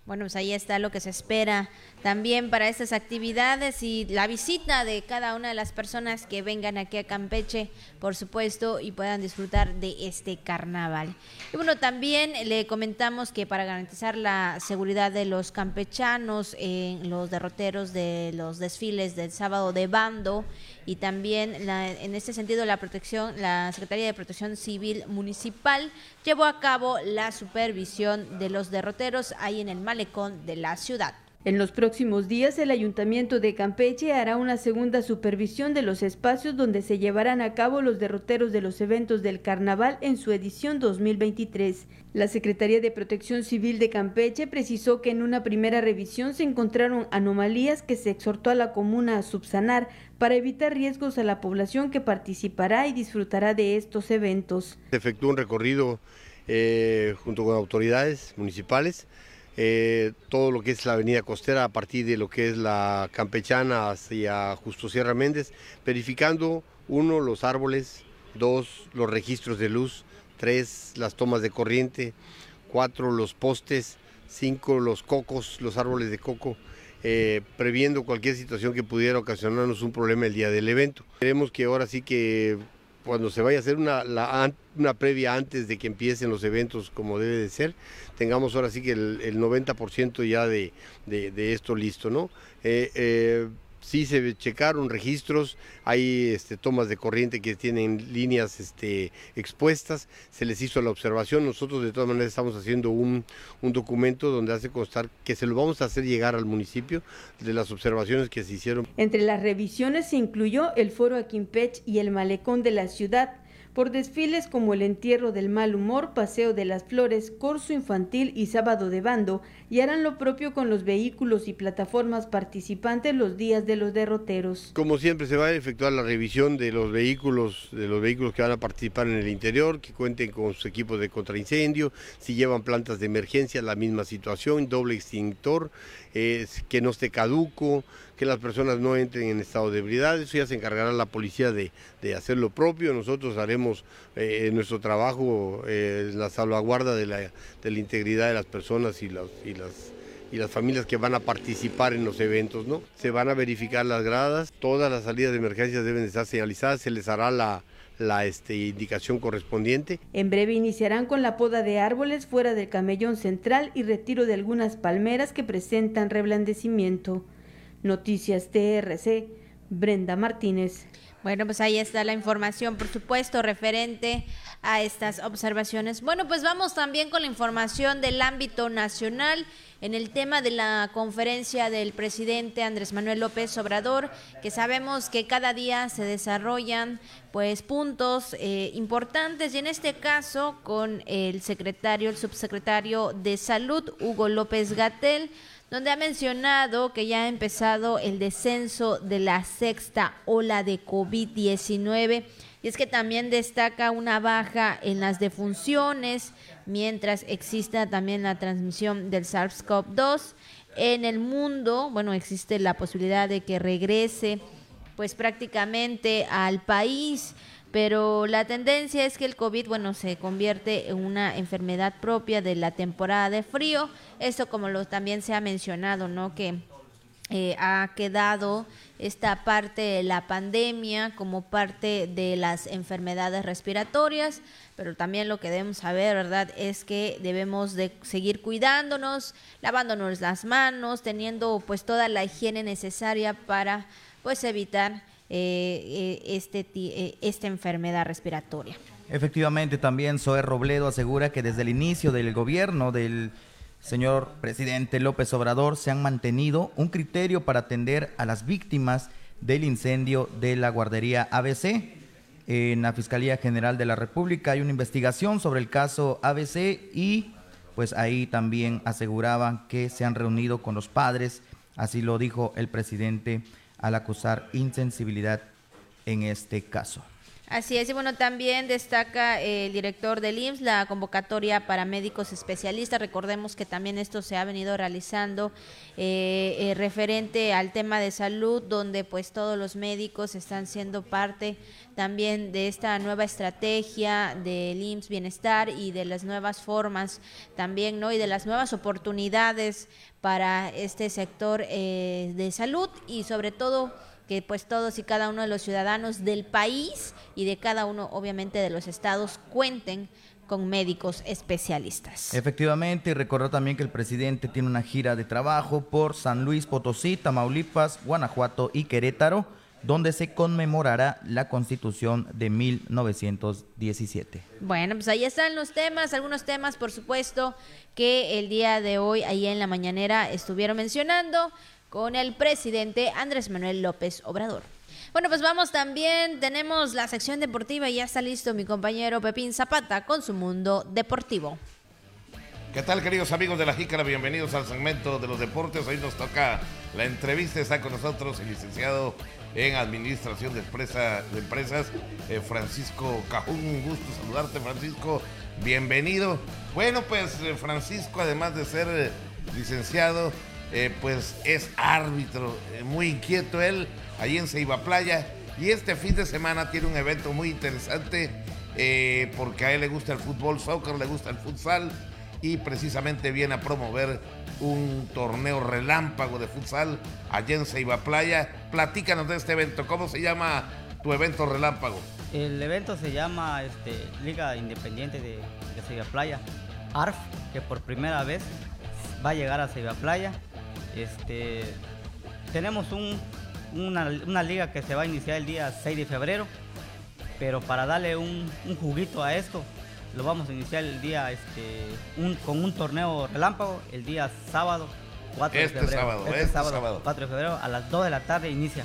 Bueno, pues ahí está lo que se espera también para estas actividades y la visita de cada una de las personas que vengan aquí a Campeche, por supuesto, y puedan disfrutar de este carnaval. Y bueno, también le comentamos que para garantizar la seguridad de los campechanos en los derroteros de los desfiles del sábado de bando, y también en este sentido la protección, la Secretaría de Protección Civil Municipal llevó a cabo la supervisión de los derroteros ahí en el malecón de la ciudad. En los próximos días, el Ayuntamiento de Campeche hará una segunda supervisión de los espacios donde se llevarán a cabo los derroteros de los eventos del Carnaval en su edición 2023. La Secretaría de Protección Civil de Campeche precisó que en una primera revisión se encontraron anomalías que se exhortó a la comuna a subsanar para evitar riesgos a la población que participará y disfrutará de estos eventos. Se efectuó un recorrido eh, junto con autoridades municipales eh, todo lo que es la avenida costera a partir de lo que es la campechana hacia Justo Sierra Méndez, verificando uno, los árboles, dos, los registros de luz, tres, las tomas de corriente, cuatro, los postes, cinco, los cocos, los árboles de coco, eh, previendo cualquier situación que pudiera ocasionarnos un problema el día del evento. Queremos que ahora sí que cuando se vaya a hacer una, una previa antes de que empiecen los eventos como debe de ser, tengamos ahora sí que el, 90% ya de, esto listo, ¿no? Eh, eh, sí se checaron registros, hay este, tomas de corriente que tienen líneas este, expuestas, se les hizo la observación, nosotros de todas maneras estamos haciendo un, un, documento donde hace constar que se lo vamos a hacer llegar al municipio de las observaciones que se hicieron. Entre las revisiones se incluyó el foro Aquimpech y el malecón de la ciudad, por desfiles como el Entierro del Mal Humor, Paseo de las Flores, Corso Infantil y Sábado de Bando, y harán lo propio con los vehículos y plataformas participantes los días de los derroteros. Como siempre se va a efectuar la revisión de los vehículos, de los vehículos que van a participar en el interior, que cuenten con sus equipos de contraincendio, si llevan plantas de emergencia, la misma situación, doble extintor, que no esté caduco, que las personas no entren en estado de ebriedad, eso ya se encargará la policía de, hacer lo propio, nosotros haremos eh, nuestro trabajo, eh, la salvaguarda de la, de integridad de las personas y, las, y, las, familias que van a participar en los eventos, ¿no? Se van a verificar las gradas, todas las salidas de emergencia deben estar señalizadas, se les hará la, la este, indicación correspondiente. En breve iniciarán con la poda de árboles fuera del camellón central y retiro de algunas palmeras que presentan reblandecimiento. Noticias TRC, Brenda Martínez. Bueno, pues ahí está la información, por supuesto, referente a estas observaciones. Bueno, pues vamos también con la información del ámbito nacional en el tema de la conferencia del presidente Andrés Manuel López Obrador, que sabemos que cada día se desarrollan pues puntos eh, importantes y en este caso con el secretario, el subsecretario de Salud, Hugo López Gatel, donde ha mencionado que ya ha empezado el descenso de la sexta ola de COVID-19 Y es que también destaca una baja en las defunciones, mientras exista también la transmisión del SARS-CoV-2 en el mundo. Bueno, existe la posibilidad de que regrese pues prácticamente al país pero la tendencia es que el COVID, bueno, se convierte en una enfermedad propia de la temporada de frío. Esto como lo también se ha mencionado, ¿no? Que eh, ha quedado esta parte de la pandemia como parte de las enfermedades respiratorias, pero también lo que debemos saber, ¿verdad?, es que debemos de seguir cuidándonos, lavándonos las manos, teniendo pues toda la higiene necesaria para pues evitar eh, eh, este, eh, esta enfermedad respiratoria. Efectivamente, también Zoé Robledo asegura que desde el inicio del gobierno del señor presidente López Obrador se han mantenido un criterio para atender a las víctimas del incendio de la guardería ABC. En la Fiscalía General de la República hay una investigación sobre el caso ABC y pues ahí también aseguraban que se han reunido con los padres, así lo dijo el presidente al acusar insensibilidad en este caso. Así es, y bueno, también destaca el director del IMSS la convocatoria para médicos especialistas. Recordemos que también esto se ha venido realizando eh, eh, referente al tema de salud, donde pues todos los médicos están siendo parte también de esta nueva estrategia del IMSS Bienestar y de las nuevas formas también, ¿no? Y de las nuevas oportunidades para este sector eh, de salud y sobre todo que pues todos y cada uno de los ciudadanos del país y de cada uno obviamente de los estados cuenten con médicos especialistas. Efectivamente, y recordar también que el presidente tiene una gira de trabajo por San Luis Potosí, Tamaulipas, Guanajuato y Querétaro, donde se conmemorará la constitución de 1917. Bueno, pues ahí están los temas, algunos temas por supuesto que el día de hoy ahí en la mañanera estuvieron mencionando con el presidente Andrés Manuel López Obrador. Bueno, pues vamos también, tenemos la sección deportiva y ya está listo mi compañero Pepín Zapata con su mundo deportivo. ¿Qué tal, queridos amigos de la Jícara? Bienvenidos al segmento de los deportes. Hoy nos toca la entrevista. Está con nosotros el licenciado en Administración de, Empresas, eh, Francisco Cajún. Un gusto saludarte, Francisco. Bienvenido. Bueno, pues eh, Francisco, además de ser eh, licenciado, eh, pues es árbitro, eh, muy inquieto él, ahí en Ceiba Playa. Y este fin de semana tiene un evento muy interesante eh, porque a él le gusta el fútbol, soccer, le gusta el futsal y precisamente viene a promover un torneo relámpago de futsal allá en Ceiba Playa. Platícanos de este evento, ¿cómo se llama tu evento relámpago? El evento se llama este, Liga Independiente de, de Ceiba Playa, ARF, que por primera vez va a llegar a Ceiba Playa este, tenemos una, liga que se va a iniciar el día 6 de febrero, pero para darle un, juguito a esto, lo vamos a iniciar el día este, con un torneo relámpago el día sábado 4 de este febrero. Sábado, este, este sábado, 4 de febrero a las 2 de la tarde inicia.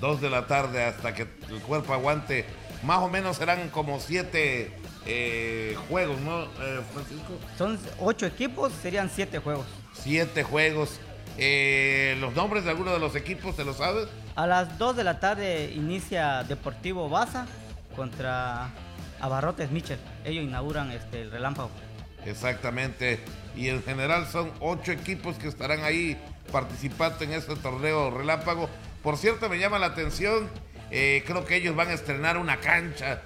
2 de la tarde hasta que el cuerpo aguante. Más o menos serán como 7 eh, juegos, ¿no, eh, Francisco? Son 8 equipos, serían 7 juegos. 7 juegos. Eh, ¿Los nombres de algunos de los equipos, te lo sabes? A las 2 de la tarde inicia Deportivo Baza contra Abarrotes Michel. Ellos inauguran este, el relámpago. Exactamente. Y en general son ocho equipos que estarán ahí participando en este torneo relámpago. Por cierto, me llama la atención, eh, creo que ellos van a estrenar una cancha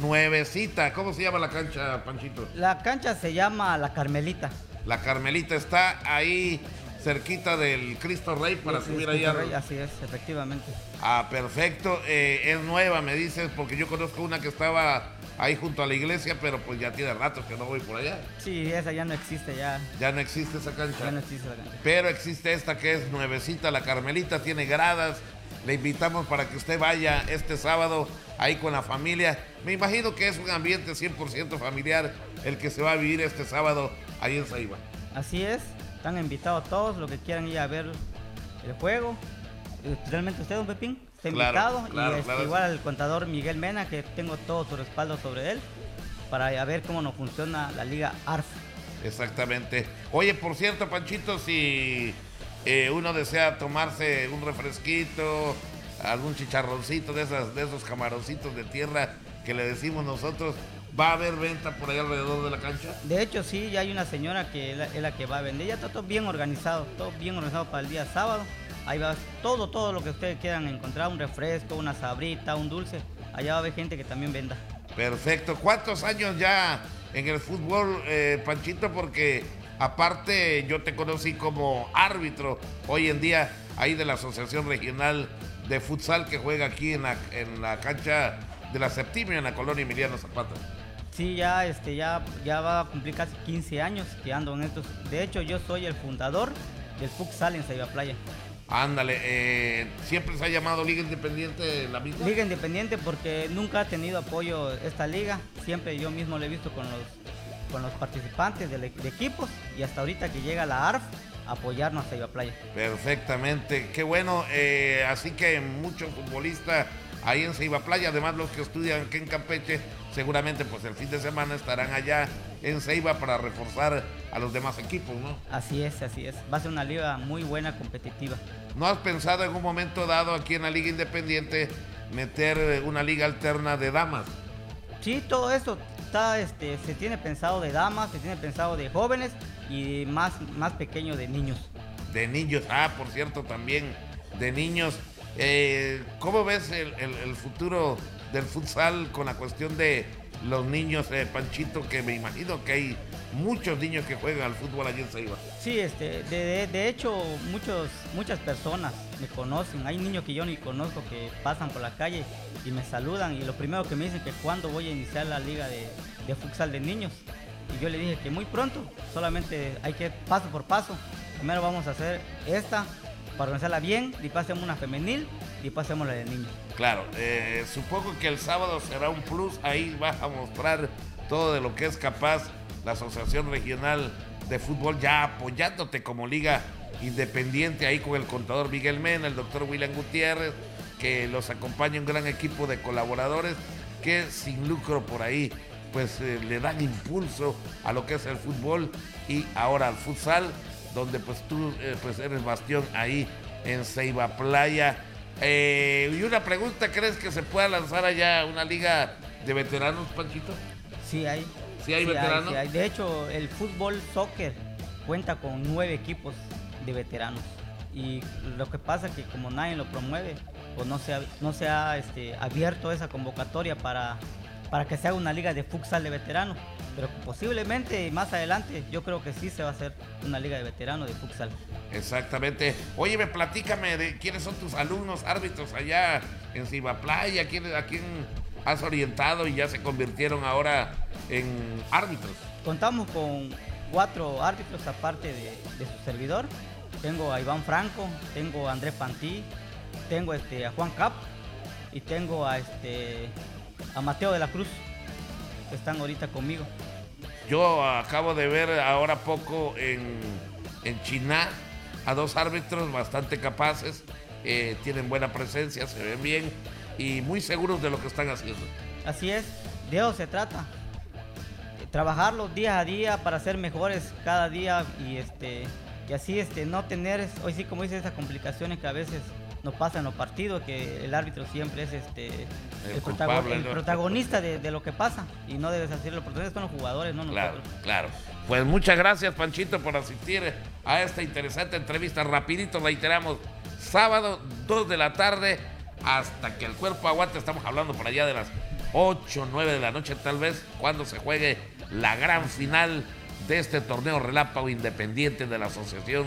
nuevecita. ¿Cómo se llama la cancha, Panchito? La cancha se llama La Carmelita. La Carmelita está ahí cerquita del Cristo Rey para subir allá. así es, efectivamente. Ah, perfecto. Eh, es nueva, me dices, porque yo conozco una que estaba ahí junto a la iglesia, pero pues ya tiene rato que no voy por allá. Sí, esa ya no existe ya. Ya no existe esa cancha. Ya no existe la cancha. Pero existe esta que es nuevecita, la Carmelita, tiene gradas. Le invitamos para que usted vaya este sábado ahí con la familia. Me imagino que es un ambiente 100% familiar el que se va a vivir este sábado ahí en Saiba. Así es. Están invitados todos los que quieran ir a ver el juego. Especialmente usted, don Pepín, está invitado. y este, igual al contador Miguel Mena, que tengo todo su respaldo sobre él, para ver cómo nos funciona la Liga ARF. Exactamente. Oye, por cierto, Panchito, si eh, uno desea tomarse un refresquito, algún chicharroncito de, esas, de esos camaroncitos de tierra, que le decimos nosotros, ¿va a haber venta por ahí alrededor de la cancha? De hecho, sí, ya hay una señora que es la, es la que va a vender. Ya está todo bien organizado, todo bien organizado para el día sábado. Ahí va todo, todo lo que ustedes quieran encontrar, un refresco, una sabrita, un dulce. Allá va a haber gente que también venda. Perfecto. ¿Cuántos años ya en el fútbol, eh, Panchito? Porque aparte yo te conocí como árbitro hoy en día ahí de la Asociación Regional de Futsal que juega aquí en la, en la cancha de la Septimia en la colonia Emiliano Zapata. Sí, ya, este, ya, ya va a cumplir casi 15 años que ando en estos. De hecho, yo soy el fundador del futsal en Saiba Playa. Ándale, eh, siempre se ha llamado Liga Independiente la misma. Liga Independiente porque nunca ha tenido apoyo esta liga. Siempre yo mismo lo he visto con los, con los participantes de, de equipos y hasta ahorita que llega la ARF apoyarnos a Saiba Playa. Perfectamente, qué bueno. eh, así que muchos futbolistas ahí en Ceiba Playa, además los que estudian aquí en Campeche, seguramente pues el fin de semana estarán allá en Ceiba para reforzar a los demás equipos, ¿no? Así es, así es. Va a ser una liga muy buena, competitiva. ¿No has pensado en un momento dado aquí en la Liga Independiente meter una liga alterna de damas? Sí, todo eso está, este, se tiene pensado de damas, se tiene pensado de jóvenes y más, más pequeño de niños. De niños, ah, por cierto, también de niños. Eh, ¿Cómo ves el, futuro del futsal con la cuestión de los niños, eh, Panchito? Que me imagino que hay muchos niños que juegan al fútbol allí en Ceiba. Sí, este, de, hecho muchos, muchas personas me conocen. Hay niños que yo ni conozco que pasan por la calle y me saludan y lo primero que me dicen que cuándo voy a iniciar la liga de, de futsal de niños. Y yo le dije que muy pronto, solamente hay que paso por paso. Primero vamos a hacer esta para organizarla bien, después hacemos una femenil y después hacemos la de niños. Claro, eh, supongo que el sábado será un plus. Ahí vas a mostrar todo de lo que es capaz la Asociación Regional de Fútbol, ya apoyándote como liga independiente ahí con el contador Miguel Mena, el doctor William Gutiérrez, que los acompaña un gran equipo de colaboradores que sin lucro por ahí pues eh, le dan impulso a lo que es el fútbol y ahora al futsal, donde pues tú eh, pues eres bastión ahí en Ceiba Playa. Eh, y una pregunta, ¿crees que se pueda lanzar allá una liga de veteranos, Panchito? Sí hay. Sí hay veteranos. sí hay. De hecho, el fútbol soccer cuenta con nueve equipos de veteranos. Y lo que pasa es que como nadie lo promueve, pues no se ha, no se ha este, abierto esa convocatoria para, para que se haga una liga de futsal de veteranos. Pero posiblemente más adelante yo creo que sí se va a hacer una liga de veteranos de futsal. Exactamente. Oye, me platícame de quiénes son tus alumnos árbitros allá en Ciba Playa, ¿quién, a quién has orientado y ya se convirtieron ahora en árbitros. Contamos con cuatro árbitros aparte de, de su servidor. Tengo a Iván Franco, tengo a Andrés Pantí, tengo este, a Juan Cap y tengo a, este, a Mateo de la Cruz, que están ahorita conmigo. Yo acabo de ver ahora poco en, en China a dos árbitros bastante capaces, eh, tienen buena presencia, se ven bien y muy seguros de lo que están haciendo. Así es, de eso se trata. Trabajarlos día a día para ser mejores cada día y este y así este no tener hoy sí como dice esas complicaciones que a veces nos pasan en los partidos que el árbitro siempre es este el, protago- culpable, el ¿no? protagonista de, de lo que pasa y no debes hacerlo porque son los jugadores no Claro, nosotros claro. Pues muchas gracias, Panchito, por asistir a esta interesante entrevista. Rapidito, reiteramos, sábado, 2 de la tarde, hasta que el cuerpo aguante. Estamos hablando por allá de las 8, 9 de la noche, tal vez, cuando se juegue la gran final de este torneo relámpago independiente de la Asociación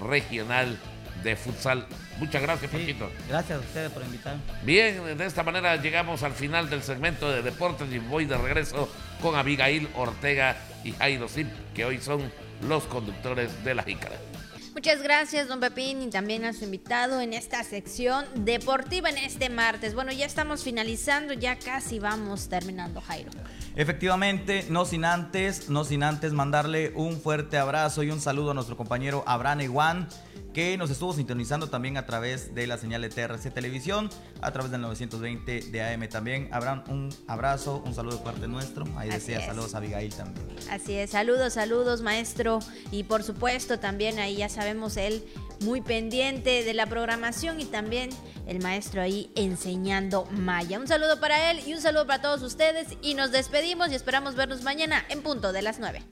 Regional de Futsal. Muchas gracias, Panchito. gracias a ustedes por invitarme Bien, de esta manera llegamos al final del segmento de deportes y voy de regreso con Abigail Ortega y Jairo Zip, que hoy son los conductores de la Jícara. Muchas gracias, don Pepín, y también a su invitado en esta sección deportiva en este martes. Bueno, ya estamos finalizando, ya casi vamos terminando, Jairo. Efectivamente, no sin antes, no sin antes mandarle un fuerte abrazo y un saludo a nuestro compañero Abraham Iguán, que nos estuvo sintonizando también a través de la señal de TRC Televisión, a través del 920 de AM también. Habrán un abrazo, un saludo de parte nuestro. Ahí Así decía es. saludos a Abigail también. Así es, saludos, saludos maestro y por supuesto también ahí ya sabemos él muy pendiente de la programación y también el maestro ahí enseñando maya. Un saludo para él y un saludo para todos ustedes y nos despedimos y esperamos vernos mañana en punto de las 9.